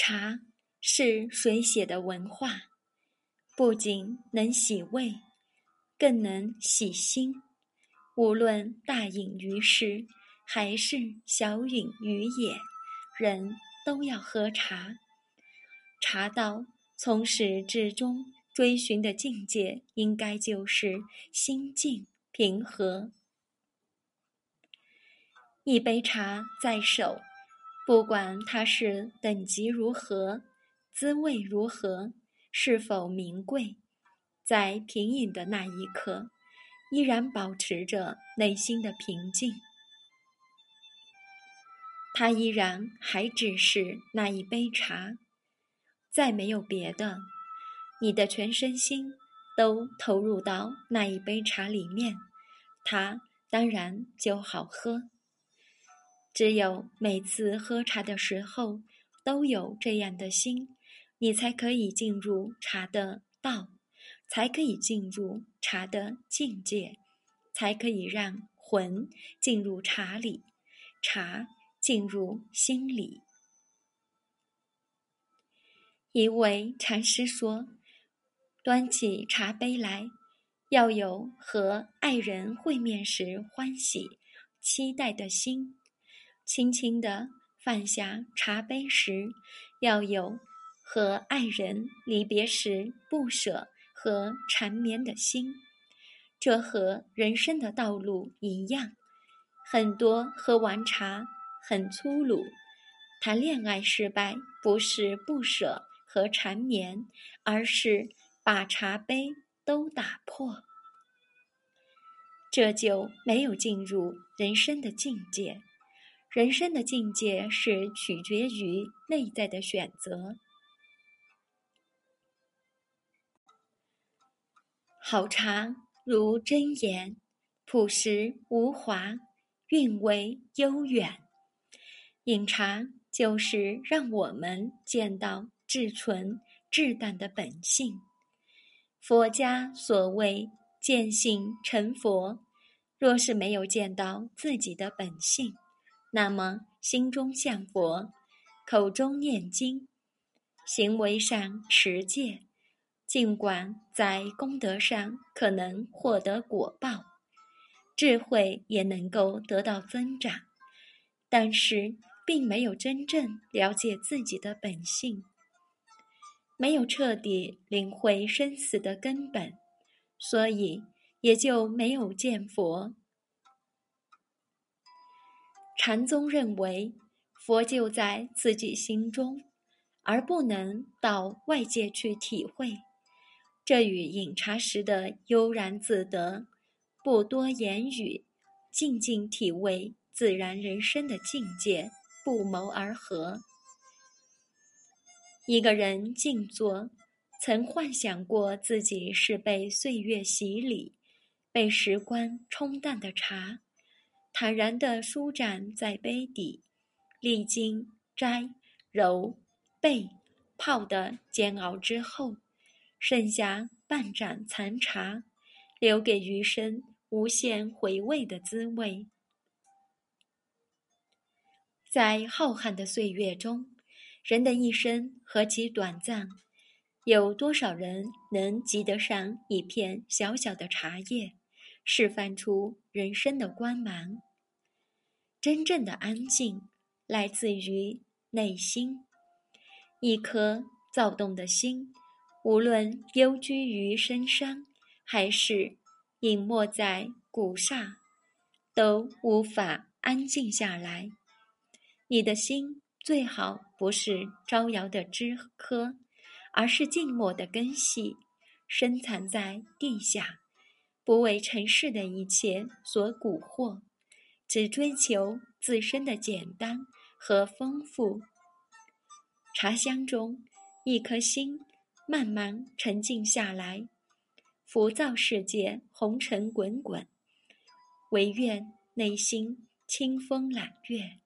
茶是水写的文化，不仅能洗胃，更能洗心。无论大隐于市，还是小隐于野，人都要喝茶。茶道从始至终追寻的境界，应该就是心静平和。一杯茶在手，不管它是等级如何，滋味如何，是否名贵，在品饮的那一刻。依然保持着内心的平静，它依然还只是那一杯茶，再没有别的，你的全身心都投入到那一杯茶里面，它当然就好喝。只有每次喝茶的时候都有这样的心，你才可以进入茶的道。才可以进入茶的境界，才可以让魂进入茶里，茶进入心里。一位禅师说：“端起茶杯来，要有和爱人会面时欢喜、期待的心；轻轻地放下茶杯时，要有和爱人离别时不舍。”和缠绵的心，这和人生的道路一样。很多喝完茶很粗鲁，谈恋爱失败不是不舍和缠绵，而是把茶杯都打破。这就没有进入人生的境界。人生的境界是取决于内在的选择。好茶如真言，朴实无华，韵味悠远。饮茶就是让我们见到至纯至淡的本性。佛家所谓见性成佛，若是没有见到自己的本性，那么心中向佛，口中念经，行为上持戒。尽管在功德上可能获得果报，智慧也能够得到增长，但是并没有真正了解自己的本性，没有彻底领会生死的根本，所以也就没有见佛。禅宗认为，佛就在自己心中，而不能到外界去体会。这与饮茶时的悠然自得、不多言语、静静体味自然人生的境界不谋而合。一个人静坐，曾幻想过自己是被岁月洗礼、被时光冲淡的茶，坦然地舒展在杯底，历经摘、揉、焙、泡的煎熬之后。剩下半盏残茶，留给余生无限回味的滋味。在浩瀚的岁月中，人的一生何其短暂，有多少人能及得上一片小小的茶叶，释放出人生的光芒？真正的安静来自于内心，一颗躁动的心。无论幽居于深山，还是隐没在古刹，都无法安静下来。你的心最好不是招摇的枝柯，而是静默的根系，深藏在地下，不为尘世的一切所蛊惑，只追求自身的简单和丰富。茶香中，一颗心。慢慢沉静下来，浮躁世界红尘滚滚，唯愿内心清风揽月。